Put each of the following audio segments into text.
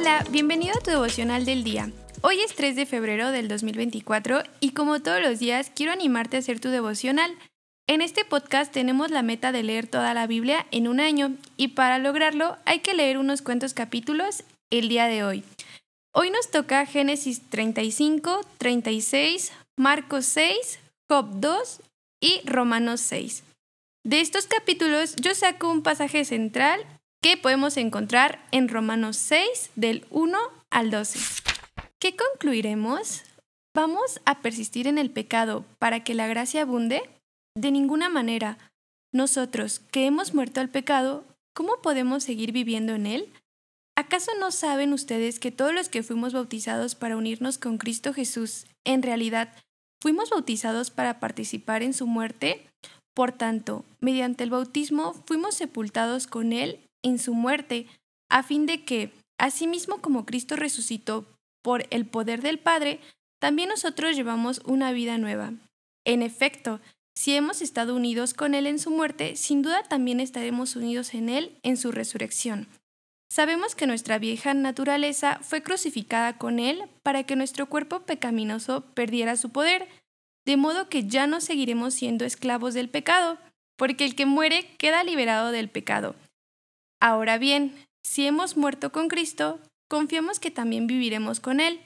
Hola, bienvenido a tu devocional del día. Hoy es 3 de febrero del 2024 y como todos los días quiero animarte a hacer tu devocional. En este podcast tenemos la meta de leer toda la Biblia en un año y para lograrlo hay que leer unos cuantos capítulos el día de hoy. Hoy nos toca Génesis 35, 36, Marcos 6, Job 2 y Romanos 6. De estos capítulos yo saco un pasaje central que podemos encontrar en Romanos 6 del 1 al 12. ¿Qué concluiremos? ¿Vamos a persistir en el pecado para que la gracia abunde? De ninguna manera. Nosotros, que hemos muerto al pecado, ¿cómo podemos seguir viviendo en él? ¿Acaso no saben ustedes que todos los que fuimos bautizados para unirnos con Cristo Jesús, en realidad, fuimos bautizados para participar en su muerte? Por tanto, mediante el bautismo fuimos sepultados con Él en su muerte, a fin de que, asimismo como Cristo resucitó por el poder del Padre, también nosotros llevamos una vida nueva. En efecto, si hemos estado unidos con Él en su muerte, sin duda también estaremos unidos en Él en su resurrección. Sabemos que nuestra vieja naturaleza fue crucificada con Él para que nuestro cuerpo pecaminoso perdiera su poder, de modo que ya no seguiremos siendo esclavos del pecado, porque el que muere queda liberado del pecado. Ahora bien, si hemos muerto con Cristo, confiamos que también viviremos con Él,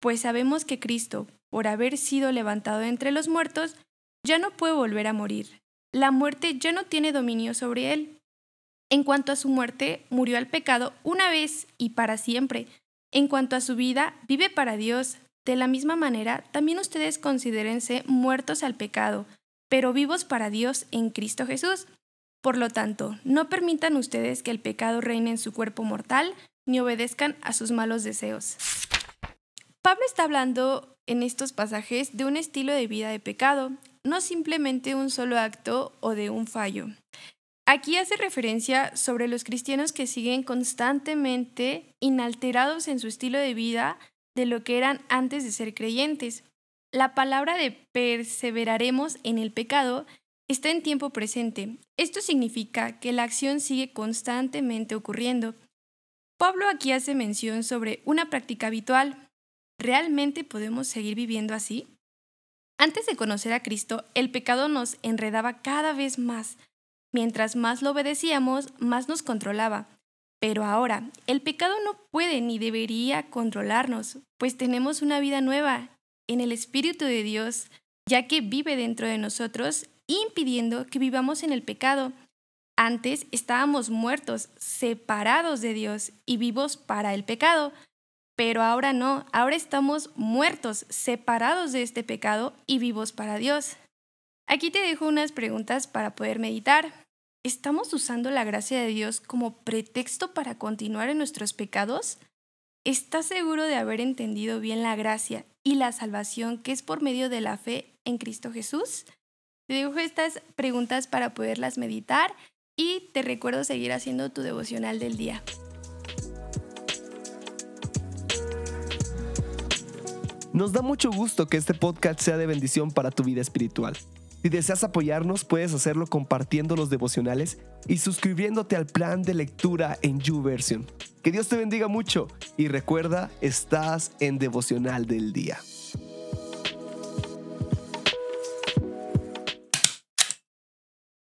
pues sabemos que Cristo, por haber sido levantado entre los muertos, ya no puede volver a morir. La muerte ya no tiene dominio sobre Él. En cuanto a su muerte, murió al pecado una vez y para siempre. En cuanto a su vida, vive para Dios. De la misma manera, también ustedes considérense muertos al pecado, pero vivos para Dios en Cristo Jesús. Por lo tanto, no permitan ustedes que el pecado reine en su cuerpo mortal, ni obedezcan a sus malos deseos. Pablo está hablando en estos pasajes de un estilo de vida de pecado, no simplemente un solo acto o de un fallo. Aquí hace referencia sobre los cristianos que siguen constantemente inalterados en su estilo de vida de lo que eran antes de ser creyentes. La palabra de perseveraremos en el pecado está en tiempo presente. Esto significa que la acción sigue constantemente ocurriendo. Pablo aquí hace mención sobre una práctica habitual. ¿Realmente podemos seguir viviendo así? Antes de conocer a Cristo, el pecado nos enredaba cada vez más, Mientras más lo obedecíamos, más nos controlaba. Pero ahora, el pecado no puede ni debería controlarnos, pues tenemos una vida nueva en el Espíritu de Dios, ya que vive dentro de nosotros, impidiendo que vivamos en el pecado. Antes estábamos muertos, separados de Dios y vivos para el pecado, pero ahora no, ahora estamos muertos, separados de este pecado y vivos para Dios. Aquí te dejo unas preguntas para poder meditar. ¿Estamos usando la gracia de Dios como pretexto para continuar en nuestros pecados? ¿Estás seguro de haber entendido bien la gracia y la salvación que es por medio de la fe en Cristo Jesús? Te dejo estas preguntas para poderlas meditar y te recuerdo seguir haciendo tu devocional del día. Nos da mucho gusto que este podcast sea de bendición para tu vida espiritual. Si deseas apoyarnos, puedes hacerlo compartiendo los devocionales y suscribiéndote al plan de lectura en YouVersion. Que Dios te bendiga mucho y recuerda, estás en devocional del día.